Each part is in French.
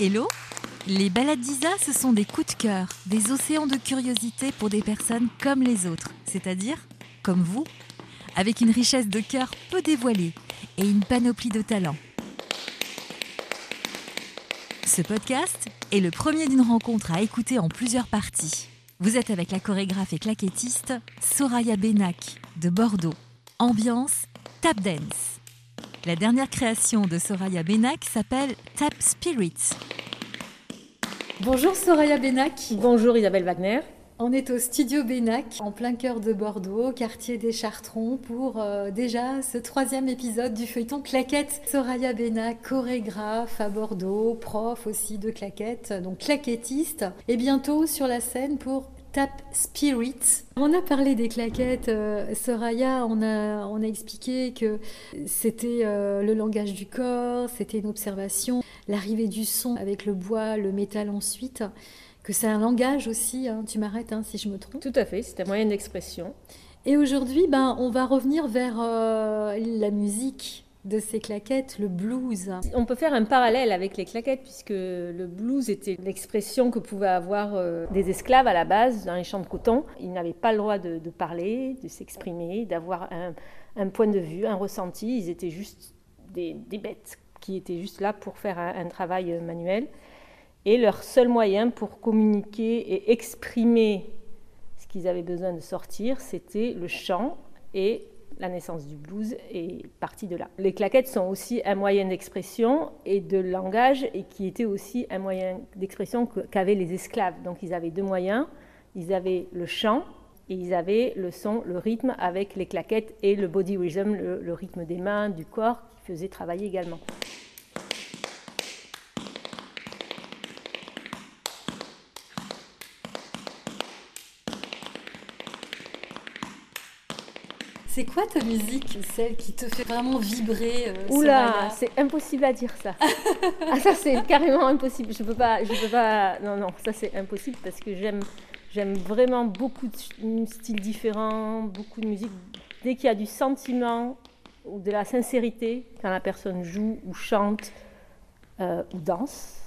Hello? Les balades d'Isa, ce sont des coups de cœur, des océans de curiosité pour des personnes comme les autres, c'est-à-dire comme vous, avec une richesse de cœur peu dévoilée et une panoplie de talents. Ce podcast est le premier d'une rencontre à écouter en plusieurs parties. Vous êtes avec la chorégraphe et claquettiste Soraya Benak de Bordeaux. Ambiance tap dance. La dernière création de Soraya Benak s'appelle Tap Spirit. Bonjour Soraya Benak. Bonjour Isabelle Wagner. On est au studio Benac, en plein cœur de Bordeaux, quartier des Chartrons, pour euh, déjà ce troisième épisode du feuilleton Claquette. Soraya Benac, chorégraphe à Bordeaux, prof aussi de claquettes, donc claquettiste, et bientôt sur la scène pour Tap Spirit. On a parlé des claquettes, euh, Soraya, on a, on a expliqué que c'était euh, le langage du corps, c'était une observation, l'arrivée du son avec le bois, le métal ensuite que c'est un langage aussi, hein. tu m'arrêtes hein, si je me trompe. Tout à fait, c'est un moyen d'expression. Et aujourd'hui, ben, on va revenir vers euh, la musique de ces claquettes, le blues. On peut faire un parallèle avec les claquettes, puisque le blues était l'expression que pouvaient avoir euh, des esclaves à la base dans les champs de coton. Ils n'avaient pas le droit de, parler, de s'exprimer, d'avoir un, point de vue, un ressenti. Ils étaient juste des, bêtes qui étaient juste là pour faire un travail manuel. Et leur seul moyen pour communiquer et exprimer ce qu'ils avaient besoin de sortir, c'était le chant et la naissance du blues est partie de là. Les claquettes sont aussi un moyen d'expression et de langage et qui était aussi un moyen d'expression qu'avaient les esclaves. Donc ils avaient deux moyens, ils avaient le chant et ils avaient le son, le rythme avec les claquettes et le body rhythm, le, le rythme des mains, du corps qui faisait travailler également. C'est quoi ta musique, celle qui te fait vraiment vibrer euh, Oula, c'est impossible à dire ça. ah ça c'est carrément impossible. Je peux pas, je peux pas. Non non, ça c'est impossible parce que j'aime, j'aime vraiment beaucoup de styles différents, beaucoup de musique. Dès qu'il y a du sentiment ou de la sincérité, quand la personne joue ou chante euh, ou danse,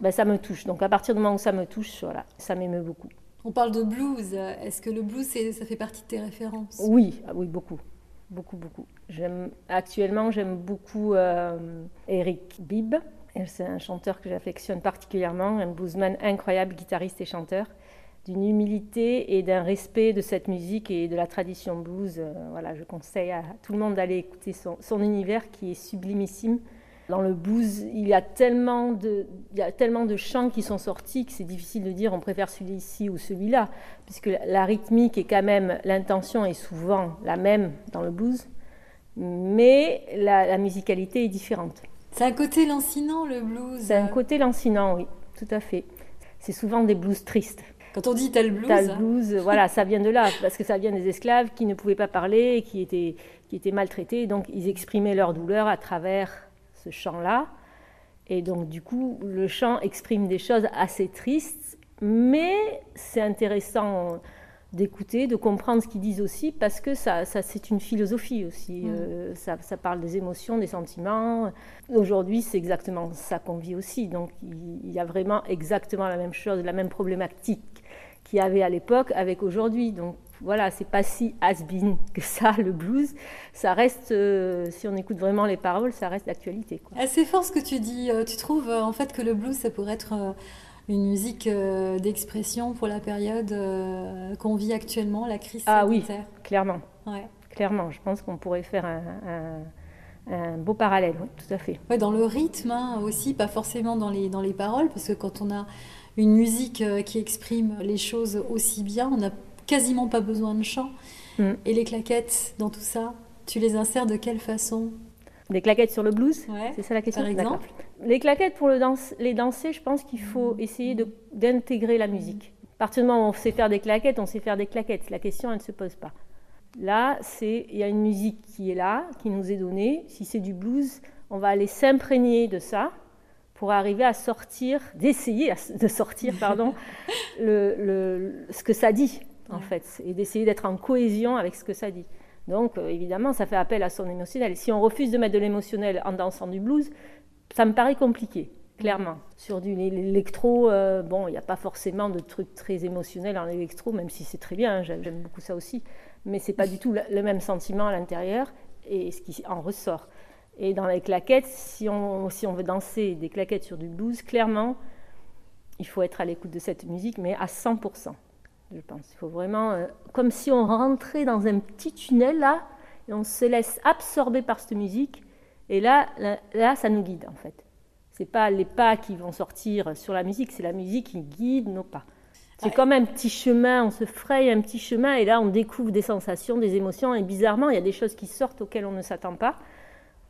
ben, ça me touche. Donc à partir du moment où ça me touche, voilà, ça m'émeut beaucoup. On parle de blues. Est-ce que le blues, ça fait partie de tes références? Oui, ah oui, beaucoup. Beaucoup, beaucoup. Actuellement, j'aime beaucoup euh, Eric Bibb. C'est un chanteur que j'affectionne particulièrement, un bluesman incroyable, guitariste et chanteur, d'une humilité et d'un respect de cette musique et de la tradition blues. Euh, voilà, je conseille à tout le monde d'aller écouter son univers qui est sublimissime. Dans le blues, il y a tellement de, il y a tellement de chants qui sont sortis que c'est difficile de dire on préfère celui-ci ou celui-là, puisque la rythmique est quand même, l'intention est souvent la même dans le blues, mais la, musicalité est différente. C'est un côté lancinant le blues. C'est un côté lancinant, oui, tout à fait. C'est souvent des blues tristes. Quand on dit tel blues. Tel blues, voilà, ça vient de là, parce que ça vient des esclaves qui ne pouvaient pas parler, qui étaient, qui étaient maltraités, donc ils exprimaient leur douleur à travers ce chant-là. Et donc, du coup, le chant exprime des choses assez tristes, mais c'est intéressant d'écouter, de comprendre ce qu'ils disent aussi, parce que ça, ça c'est une philosophie aussi. Mm. Euh, ça, ça, parle des émotions, des sentiments. Aujourd'hui, c'est exactement ça qu'on vit aussi. Donc, il y a vraiment exactement la même chose, la même problématique qu'il y avait à l'époque avec aujourd'hui. Donc, voilà, c'est pas si has-been que ça, le blues. Ça reste, euh, si on écoute vraiment les paroles, ça reste d'actualité. C'est fort ce que tu dis. Euh, tu trouves euh, en fait que le blues, ça pourrait être une musique d'expression pour la période qu'on vit actuellement, la crise ah, sanitaire? oui, clairement. Clairement, je pense qu'on pourrait faire un, beau parallèle, tout à fait. Ouais, dans le rythme hein, aussi, pas forcément dans les, dans les paroles, parce que quand on a une musique qui exprime les choses aussi bien, on a quasiment pas besoin de chant. Mm. Et les claquettes dans tout ça, tu les insères de quelle façon? Des claquettes sur le blues? C'est ça la question Par exemple Les claquettes, pour le les danser, je pense qu'il faut essayer d'intégrer la musique. À partir du moment où on sait faire des claquettes, on sait faire des claquettes. La question, elle ne se pose pas. Là, c'est il y a une musique qui est là, qui nous est donnée. Si c'est du blues, on va aller s'imprégner de ça pour arriver à sortir, d'essayer de sortir, pardon, le, ce que ça dit en fait, et d'essayer d'être en cohésion avec ce que ça dit. Donc, euh, évidemment, ça fait appel à son émotionnel. Si on refuse de mettre de l'émotionnel en dansant du blues, ça me paraît compliqué. clairement. Sur du l'électro, euh, bon, il n'y a pas forcément de trucs très émotionnels en électro, même si c'est très bien, hein, j'aime beaucoup ça aussi, mais c'est pas du tout le même sentiment à l'intérieur et ce qui en ressort. Et dans les claquettes, si on, si on veut danser des claquettes sur du blues, clairement, il faut être à l'écoute de cette musique, mais à 100%, je pense. Il faut vraiment, euh, comme si on rentrait dans un petit tunnel là, et on se laisse absorber par cette musique, et là, là, ça nous guide en fait. C'est pas les pas qui vont sortir sur la musique, c'est la musique qui guide nos pas. C'est comme un petit chemin, on se fraye un petit chemin et là on découvre des sensations, des émotions et bizarrement il y a des choses qui sortent auxquelles on ne s'attend pas.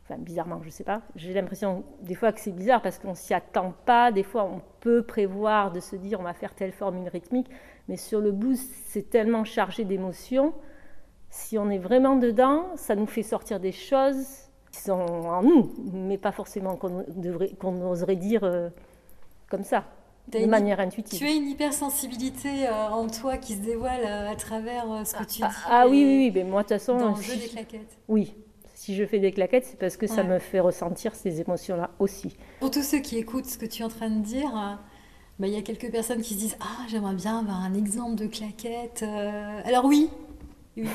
Enfin bizarrement, je ne sais pas. J'ai l'impression des fois que c'est bizarre parce qu'on s'y attend pas. Des fois on peut prévoir de se dire on va faire telle formule rythmique, mais sur le blues c'est tellement chargé d'émotions. Si on est vraiment dedans, ça nous fait sortir des choses qui sont en nous, mais pas forcément qu'on oserait dire euh, comme ça, de manière intuitive. Tu as une hypersensibilité euh, en toi qui se dévoile euh, à travers ce que tu ah, dis. Ah, oui, oui, oui, mais moi de toute façon. Dans le jeu des claquettes. Oui, si je fais des claquettes, c'est parce que ça me fait ressentir ces émotions-là aussi. Pour tous ceux qui écoutent ce que tu es en train de dire, bah, il y a quelques personnes qui se disent Ah, j'aimerais bien avoir un exemple de claquette. alors oui, Oui.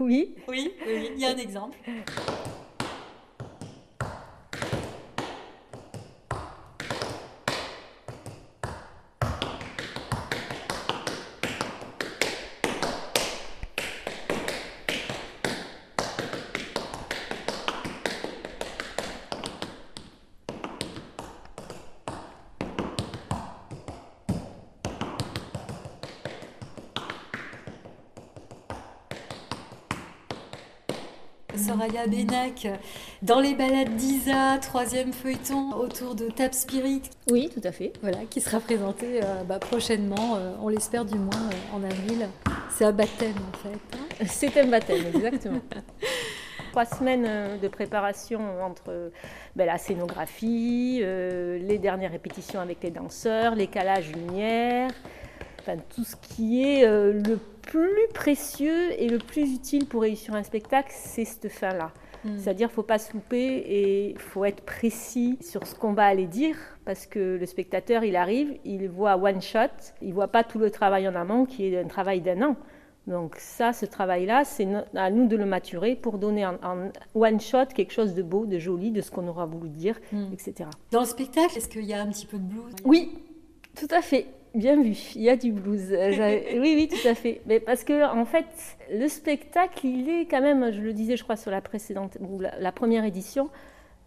oui. Oui, il y a un exemple. Soraya Benac dans les balades d'Isa, troisième feuilleton autour de Tap Spirit. Oui, tout à fait. Voilà, qui sera présenté euh, bah, prochainement, euh, on l'espère du moins euh, en avril. C'est un baptême en fait. Hein. C'est un baptême, exactement. Trois semaines de préparation entre ben, la scénographie, les dernières répétitions avec les danseurs, les calages lumière, enfin, tout ce qui est le plus précieux et le plus utile pour réussir un spectacle, c'est cette fin-là. Hmm. C'est-à-dire, faut pas se louper et il faut être précis sur ce qu'on va aller dire parce que le spectateur, il arrive, il voit one shot, il voit pas tout le travail en amont qui est un travail d'un an. Donc ça, ce travail-là, c'est à nous de le maturer pour donner en, one shot quelque chose de beau, de joli, de ce qu'on aura voulu dire, hmm. etc. Dans le spectacle, est-ce qu'il y a un petit peu de blues? Oui, tout à fait. Bien vu, il y a du blues. Euh, oui, oui, tout à fait. Mais parce que en fait, le spectacle, il est quand même, je le disais, je crois, sur la précédente, ou la, première édition,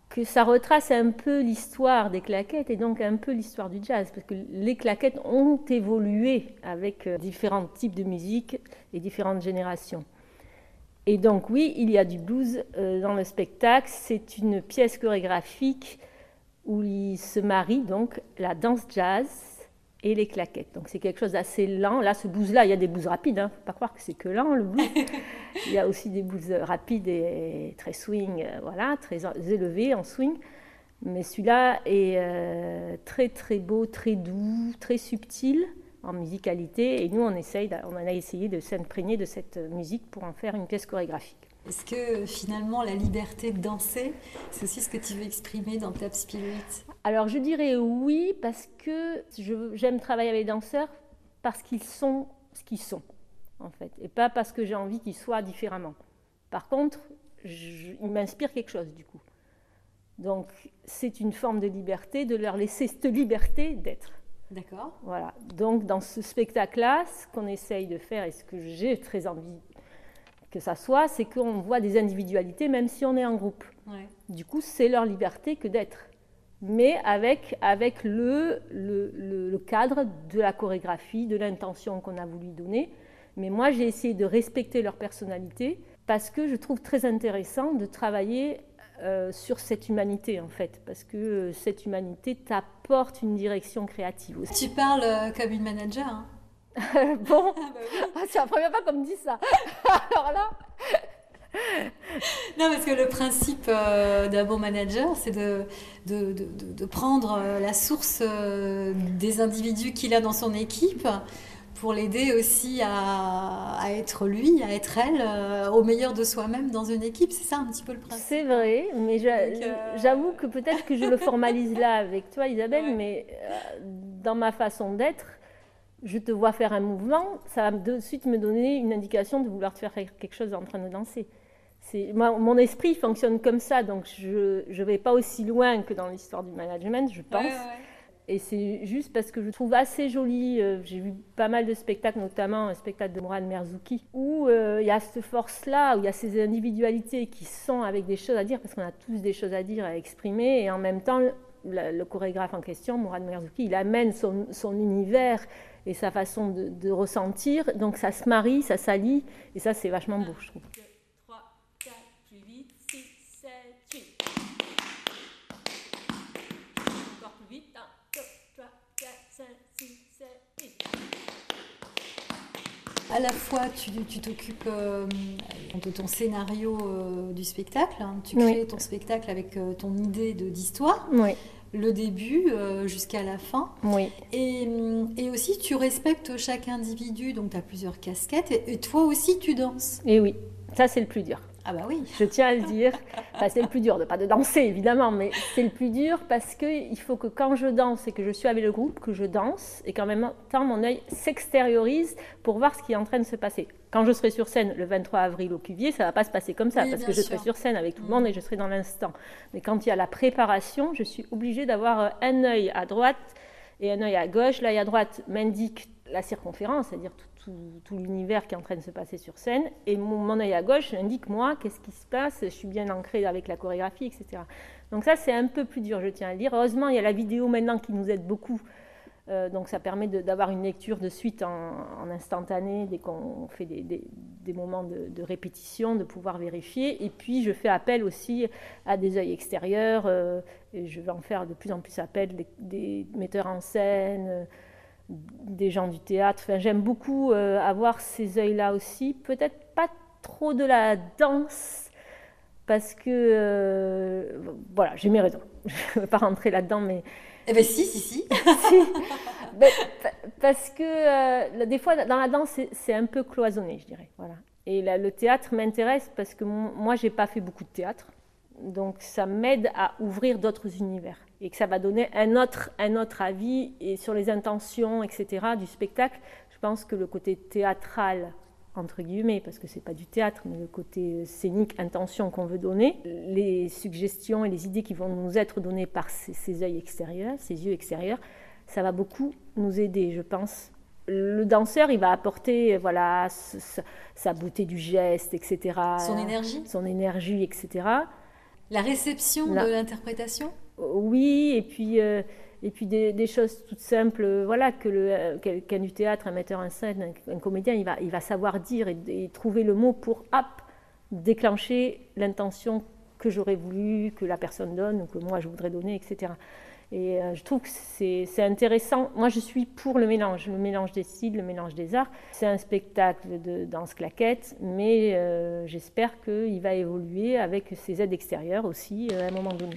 que ça retrace un peu l'histoire des claquettes et donc un peu l'histoire du jazz, parce que les claquettes ont évolué avec euh, différents types de musique et différentes générations. Et donc oui, il y a du blues euh, dans le spectacle. C'est une pièce chorégraphique où il se marie donc la danse jazz et les claquettes. Donc c'est quelque chose d'assez lent. Là, ce blues-là, il y a des blues rapides. Hein. Faut pas croire que c'est que lent le blues. il y a aussi des blues rapides et très swing, euh, voilà, très élevés en swing. Mais celui-là est euh, très très beau, très doux, très subtil en musicalité. Et nous, on essaye, on a essayé de s'imprégner de cette musique pour en faire une pièce chorégraphique. Est-ce que finalement la liberté de danser, c'est aussi ce que tu veux exprimer dans Tap Spirit? Alors je dirais oui parce que j'aime travailler avec les danseurs parce qu'ils sont ce qu'ils sont en fait et pas parce que j'ai envie qu'ils soient différemment. Par contre, ils m'inspirent quelque chose du coup. Donc c'est une forme de liberté de leur laisser cette liberté d'être. D'accord. Voilà. Donc dans ce spectacle-là, ce qu'on essaye de faire et ce que j'ai très envie que ça soit, c'est qu'on voit des individualités même si on est en groupe. Du coup, c'est leur liberté que d'être. Mais avec, avec le, le, le, cadre de la chorégraphie, de l'intention qu'on a voulu donner. Mais moi, j'ai essayé de respecter leur personnalité parce que je trouve très intéressant de travailler euh, sur cette humanité, en fait. Parce que euh, cette humanité t'apporte une direction créative aussi. Tu parles euh, comme une manager. Hein bon, ah, bah ah, c'est la première fois qu'on me dit ça. Alors là. Non, parce que le principe euh, d'un bon manager, c'est de, de, de, prendre euh, la source euh, des individus qu'il a dans son équipe, pour l'aider aussi à, être lui, à être elle, euh, au meilleur de soi-même dans une équipe. C'est ça un petit peu le principe. C'est vrai, mais j'avoue que peut-être que je le formalise là avec toi, Isabelle, mais dans ma façon d'être, je te vois faire un mouvement, ça va de suite me donner une indication de vouloir te faire quelque chose en train de danser. mon esprit fonctionne comme ça, donc je ne vais pas aussi loin que dans l'histoire du management, je pense. Et c'est juste parce que je trouve assez joli, euh, j'ai vu pas mal de spectacles, notamment un spectacle de Mourad Merzouki, où euh, il y a cette force-là, où il y a ces individualités qui sont avec des choses à dire, parce qu'on a tous des choses à dire, à exprimer, et en même temps, le, chorégraphe en question, Mourad Merzouki, il amène son, son univers et sa façon de, de, ressentir, donc ça se marie, ça s'allie, et ça c'est vachement beau, je trouve. à la fois tu t'occupes euh, de ton scénario euh, du spectacle, hein. tu crées ton spectacle avec euh, ton idée d'histoire. Oui. Le début jusqu'à la fin. Oui. Et, et, aussi, tu respectes chaque individu, donc tu as plusieurs casquettes, et, toi aussi, tu danses. Et oui, ça, c'est le plus dur. Ah bah oui. Je tiens à le dire. c'est le plus dur, de pas de danser évidemment, mais c'est le plus dur parce qu'il faut que quand je danse et que je suis avec le groupe, que je danse et qu'en même temps mon œil s'extériorise pour voir ce qui est en train de se passer. Quand je serai sur scène le 23 avril au Cuvier, ça va pas se passer comme ça parce que je serai sur scène avec tout le monde et je serai dans l'instant. Mais quand il y a la préparation, je suis obligée d'avoir un œil à droite et un œil à gauche. L'œil à droite m'indique la circonférence, c'est-à-dire tout, l'univers qui est en train de se passer sur scène. Et mon, œil à gauche indique moi qu'est-ce qui se passe, je suis bien ancrée avec la chorégraphie, etc. Donc ça, c'est un peu plus dur, je tiens à le dire. Heureusement, il y a la vidéo maintenant qui nous aide beaucoup. Euh, donc ça permet d'avoir une lecture de suite en, instantané dès qu'on fait des, moments de, répétition, de pouvoir vérifier. Et puis je fais appel aussi à des œils extérieurs. Euh, et je vais en faire de plus en plus appel des, metteurs en scène des gens du théâtre. Enfin, J'aime beaucoup euh, avoir ces œils-là aussi. Peut-être pas trop de la danse, parce que, euh, voilà, j'ai mes raisons. Je ne vais pas rentrer là-dedans, mais... Eh bien si, si, si. Ben, parce que euh, des fois, dans la danse, c'est un peu cloisonné, je dirais. Voilà. Et le théâtre m'intéresse parce que moi, j'ai pas fait beaucoup de théâtre. Donc ça m'aide à ouvrir d'autres univers et que ça va donner un autre, un autre avis et sur les intentions, etc. du spectacle. Je pense que le côté théâtral, entre guillemets, parce que c'est pas du théâtre, mais le côté scénique, intention qu'on veut donner, les suggestions et les idées qui vont nous être données par ces, ces yeux extérieurs, ces yeux extérieurs, ça va beaucoup nous aider, je pense. Le danseur, il va apporter voilà sa beauté du geste, etc. Son énergie. Son énergie, etc. La réception de l'interprétation? Oui, et puis, euh, et puis des, choses toutes simples, voilà, que le, euh, quelqu'un du théâtre, un metteur en scène, un, comédien, il va, il va savoir dire et, trouver le mot pour, hop, déclencher l'intention que j'aurais voulu que la personne donne ou que moi je voudrais donner, etc. Et euh, je trouve que c'est intéressant. Moi, je suis pour le mélange, le mélange des styles, le mélange des arts. C'est un spectacle de danse claquette, mais euh, j'espère qu'il va évoluer avec ses aides extérieures aussi euh, à un moment donné.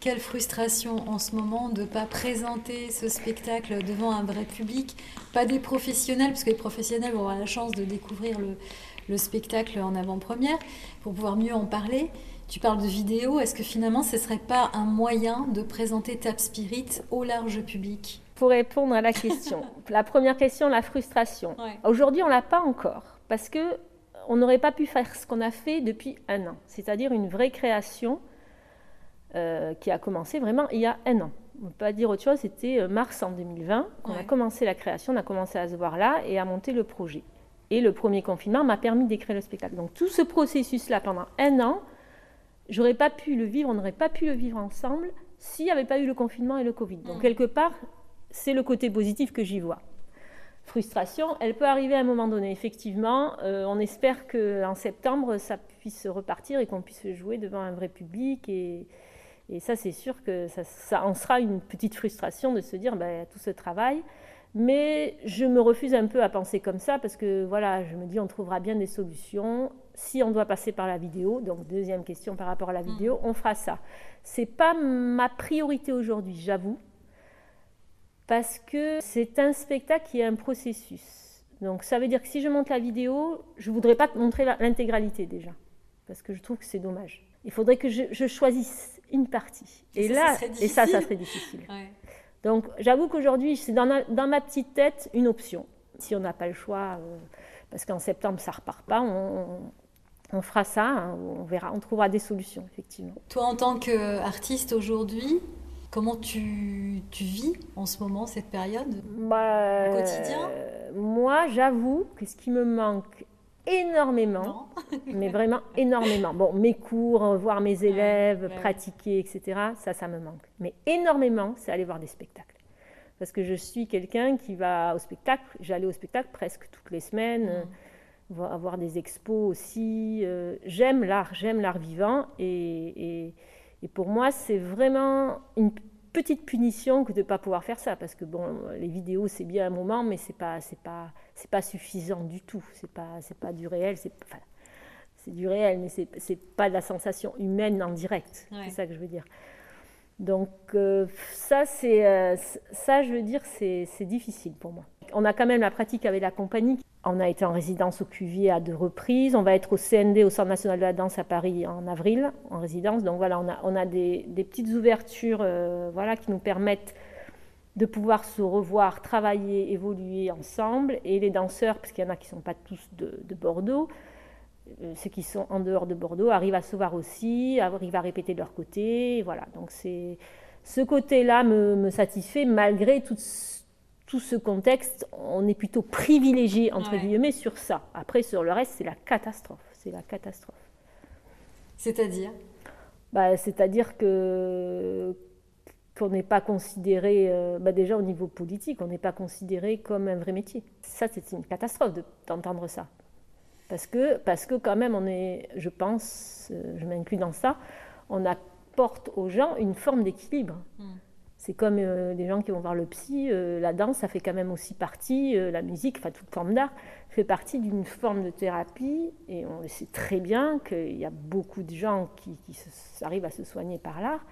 Quelle frustration en ce moment de ne pas présenter ce spectacle devant un vrai public, pas des professionnels, parce que les professionnels vont avoir la chance de découvrir le, le spectacle en avant-première pour pouvoir mieux en parler. Tu parles de vidéo, est-ce que finalement ce ne serait pas un moyen de présenter Tap Spirit au large public Pour répondre à la question, la première question, la frustration. Aujourd'hui, on l'a pas encore parce que on n'aurait pas pu faire ce qu'on a fait depuis un an, c'est-à-dire une vraie création euh, qui a commencé vraiment il y a un an. On ne peut pas dire autre chose, c'était euh, mars en 2020 qu'on a commencé la création, on a commencé à se voir là et à monter le projet. Et le premier confinement m'a permis d'écrire le spectacle. Donc tout ce processus-là pendant un an, j'aurais pas pu le vivre, on n'aurait pas pu le vivre ensemble s'il n'y avait pas eu le confinement et le Covid. Donc, mm. quelque part, c'est le côté positif que j'y vois. Frustration, elle peut arriver à un moment donné. Effectivement, euh, on espère qu'en septembre, ça puisse repartir et qu'on puisse jouer devant un vrai public. Et, ça, c'est sûr que ça, en sera une petite frustration de se dire ben, tout ce travail. Mais je me refuse un peu à penser comme ça parce que voilà, je me dis on trouvera bien des solutions si on doit passer par la vidéo, donc deuxième question par rapport à la mm. vidéo, on fera ça. C'est pas ma priorité aujourd'hui, j'avoue. Parce que c'est un spectacle qui est un processus. Donc ça veut dire que si je monte la vidéo, je ne voudrais pas te montrer l'intégralité déjà. Parce que je trouve que c'est dommage. Il faudrait que je, choisisse une partie. Et, là, et ça, ça serait difficile. Donc j'avoue qu'aujourd'hui, c'est dans, ma petite tête une option. Si on n'a pas le choix, euh, parce qu'en septembre, ça repart pas, on, fera ça, hein, on verra, on trouvera des solutions, effectivement. Toi, en tant qu'artiste aujourd'hui, comment tu, vis en ce moment cette période bah, au quotidien? Moi, j'avoue que ce qui me manque énormément, mais vraiment énormément. Bon, mes cours, voir mes élèves, pratiquer, etc., ça, ça me manque. Mais énormément, c'est aller voir des spectacles. Parce que je suis quelqu'un qui va au spectacle, j'allais au spectacle presque toutes les semaines, euh, avoir des expos aussi. Euh, j'aime l'art, j'aime l'art vivant. Et, et pour moi, c'est vraiment une petite punition que de ne pas pouvoir faire ça. Parce que bon, les vidéos, c'est bien un moment, mais c'est pas, c'est pas, c'est pas suffisant du tout. C'est pas, c'est pas du réel. C'est, enfin, c'est du réel, mais c'est, c'est pas de la sensation humaine en direct. C'est ça que je veux dire. Donc euh, ça, c'est, euh, ça, je veux dire, c'est, c'est difficile pour moi. On a quand même la pratique avec la compagnie. On a été en résidence au Cuvier à deux reprises. On va être au CND, au Centre national de la danse à Paris en avril, en résidence. Donc voilà, on a, des, petites ouvertures euh, voilà, qui nous permettent de pouvoir se revoir, travailler, évoluer ensemble. Et les danseurs, parce qu'il y en a qui ne sont pas tous de, Bordeaux, euh, ceux qui sont en dehors de Bordeaux arrivent à se voir aussi, arrivent à répéter de leur côté. Voilà, donc c'est ce côté-là me, me, satisfait malgré tout, tout, ce contexte. On est plutôt privilégié entre guillemets sur ça. Après, sur le reste, c'est la catastrophe. C'est la catastrophe. C'est-à-dire? Bah, C'est-à-dire que qu'on n'est pas considéré, euh, bah déjà au niveau politique, on n'est pas considéré comme un vrai métier. Ça, c'est une catastrophe d'entendre ça. Parce que, parce que quand même, on est, je pense, euh, je m'inclus dans ça, on apporte aux gens une forme d'équilibre. Hmm. C'est comme euh, des gens qui vont voir le psy, la danse, ça fait quand même aussi partie, la musique, enfin toute forme d'art, fait partie d'une forme de thérapie. Et on sait très bien qu'il y a beaucoup de gens qui, qui arrivent à se soigner par l'art.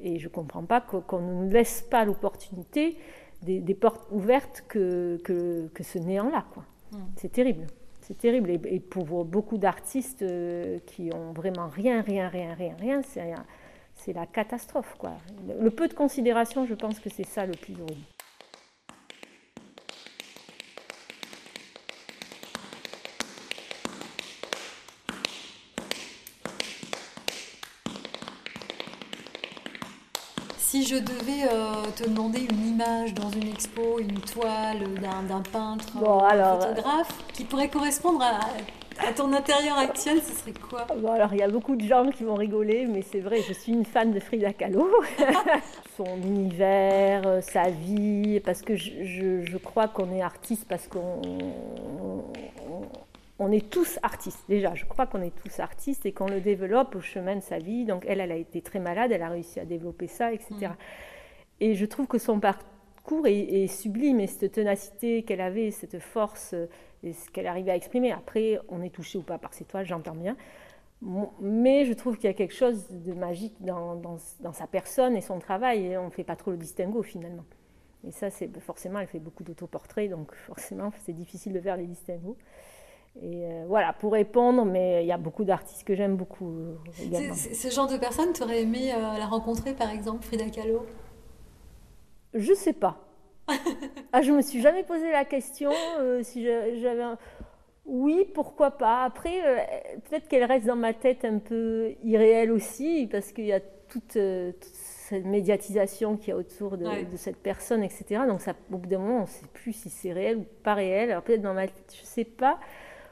Et je ne comprends pas qu'on ne nous laisse pas l'opportunité des, portes ouvertes que, que, que ce néant-là. Mm. C'est terrible. C'est terrible. Et, pour beaucoup d'artistes euh, qui ont vraiment rien, rien, rien, rien, rien, c'est la catastrophe. Quoi. le peu de considération, je pense que c'est ça le plus horrible. Si je devais euh, te demander une image dans une expo, une toile d'un peintre, un photographe, qui pourrait correspondre à, ton intérieur actuel, ce serait quoi? Bon, alors il y a beaucoup de gens qui vont rigoler, mais c'est vrai, je suis une fan de Frida Kahlo. Son univers, euh, sa vie, parce que je, je crois qu'on est artiste parce qu'on on est tous artistes déjà. Je crois qu'on est tous artistes et qu'on le développe au chemin de sa vie. Donc elle, elle a été très malade, elle a réussi à développer ça, etc. Mm. Et je trouve que son parcours est, sublime et cette ténacité qu'elle avait, cette force et ce qu'elle arrivait à exprimer. Après, on est touché ou pas par ses toiles, j'entends bien. Mais je trouve qu'il y a quelque chose de magique dans, sa personne et son travail et on ne fait pas trop le distinguo finalement. Et ça, c'est forcément, elle fait beaucoup d'autoportraits, donc forcément, c'est difficile de faire les distinguos. Et euh, voilà, pour répondre, mais il y a beaucoup d'artistes que j'aime beaucoup euh, également. Ce genre de personne, tu aurais aimé euh, la rencontrer, par exemple, Frida Kahlo? Je sais pas. ah, je me suis jamais posé la question si j'avais Oui, pourquoi pas. Après, peut-être qu'elle reste dans ma tête un peu irréelle aussi, parce qu'il y a toute, cette médiatisation qu'il y a autour de, cette personne, etc. Donc, ça, au bout d'un moment, on ne sait plus si c'est réel ou pas réel. Alors, peut-être dans ma tête, je ne sais pas.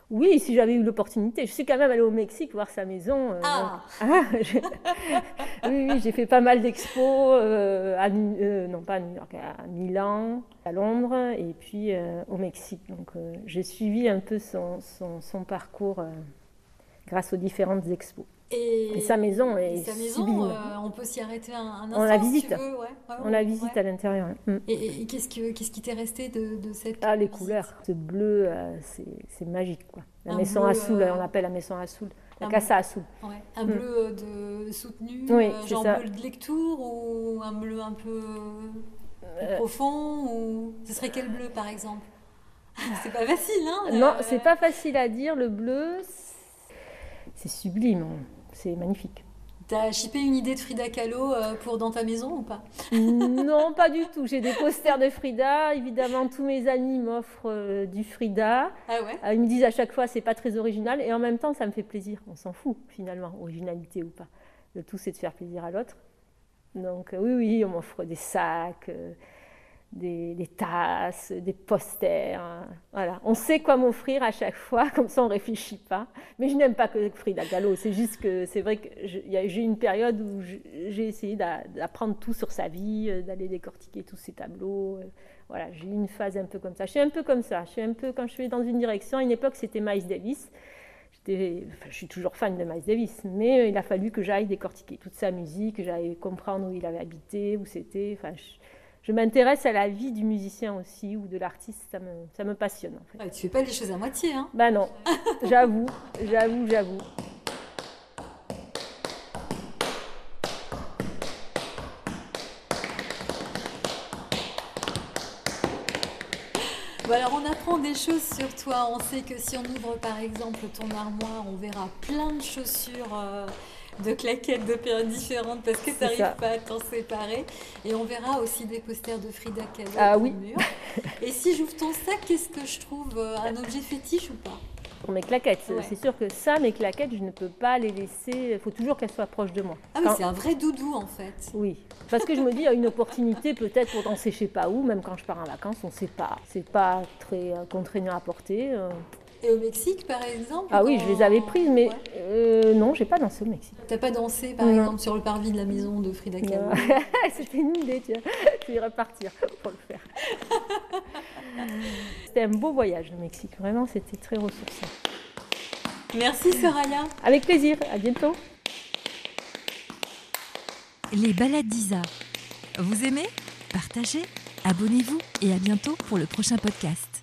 Oui, si j'avais eu l'opportunité. Je suis quand même allée au Mexique voir sa maison. Euh, ah. ah oui, oui j'ai fait pas mal d'expos, euh, à, euh, non pas à New York, à Milan, à Londres et puis au Mexique. Donc j'ai suivi un peu son, son, son parcours grâce aux différentes expos. Et, sa maison est sa maison, euh, on peut s'y arrêter un, un instant. On la visite. on la visite à l'intérieur. Mm. Et, qu'est-ce, qu'est-ce qui t'est resté de, de cette Ah, les couleurs. Ce bleu, euh, c'est, magique. Quoi. La maison à Soul, euh, on appelle la maison à Soul. La Casa à Soul. Un mm. bleu de soutenu, genre bleu de lecture ou un bleu un peu Plus profond ou ce serait quel bleu par exemple? C'est pas facile, hein Non, euh, c'est pas facile à dire. Le bleu, c'est sublime, c'est magnifique. T'as chippé une idée de Frida Kahlo euh, pour dans ta maison ou pas? Non, pas du tout. J'ai des posters de Frida. Évidemment, tous mes amis m'offrent euh, du Frida. Ah ouais? Euh, Ils me disent à chaque fois c'est pas très original et en même temps ça me fait plaisir. On s'en fout finalement, originalité ou pas. Le tout c'est de faire plaisir à l'autre. Donc euh, oui, oui, on m'offre des sacs, euh, des, tasses, des posters. hein. Voilà, on sait quoi m'offrir à chaque fois, comme ça on réfléchit pas. Mais je n'aime pas que Frida Kahlo. C'est juste que c'est vrai que j'ai eu une période où j'ai essayé d'a- d'apprendre tout sur sa vie, euh, d'aller décortiquer tous ses tableaux. euh, Voilà, j'ai eu une phase un peu comme ça. Je suis un peu comme ça. Je suis un peu quand je suis dans une direction. À une époque, c'était Miles Davis. Je suis toujours fan de Miles Davis, mais euh, il a fallu que j'aille décortiquer toute sa musique, que j'aille comprendre où il avait habité, où c'était. Enfin, je m'intéresse à la vie du musicien aussi ou de l'artiste. Ça me, ça me passionne en fait. Ouais, Tu fais pas les choses à moitié, hein Ben non, j'avoue, j'avoue, j'avoue. Bon, alors on apprend des choses sur toi. On sait que si on ouvre par exemple ton armoire, on verra plein de chaussures, euh, de claquettes de périodes différentes parce que tu C'est n'arrives ça. pas à t'en séparer. Et on verra aussi des posters de Frida Kahlo Ah oui. mur. Et si j'ouvre ton sac, qu'est-ce que je trouve euh, Un objet fétiche ou pas? Pour mes claquettes, Ouais. c'est sûr que ça, mes claquettes, je ne peux pas les laisser. Il faut toujours qu'elles soient proches de moi. Ah oui, Quand- c'est un vrai doudou en fait. Oui, parce que je me dis, il y a une opportunité peut-être pour danser je sais pas où, même quand je pars en vacances, on ne sait pas. C'est pas très euh, contraignant à porter. Et au Mexique par exemple Ah oui, je les avais prises, mais Ouais. euh, non, j'ai pas dansé au Mexique. T'as pas dansé par Non. exemple sur le parvis de la maison de Frida Kahlo. C'était une idée, tiens. Je vais repartir pour le faire. C'était un beau voyage le Mexique, vraiment, c'était très ressourçant. Merci Soraya. Avec plaisir, à bientôt. Les balades d'Isa. Vous aimez? Partagez, abonnez-vous et à bientôt pour le prochain podcast.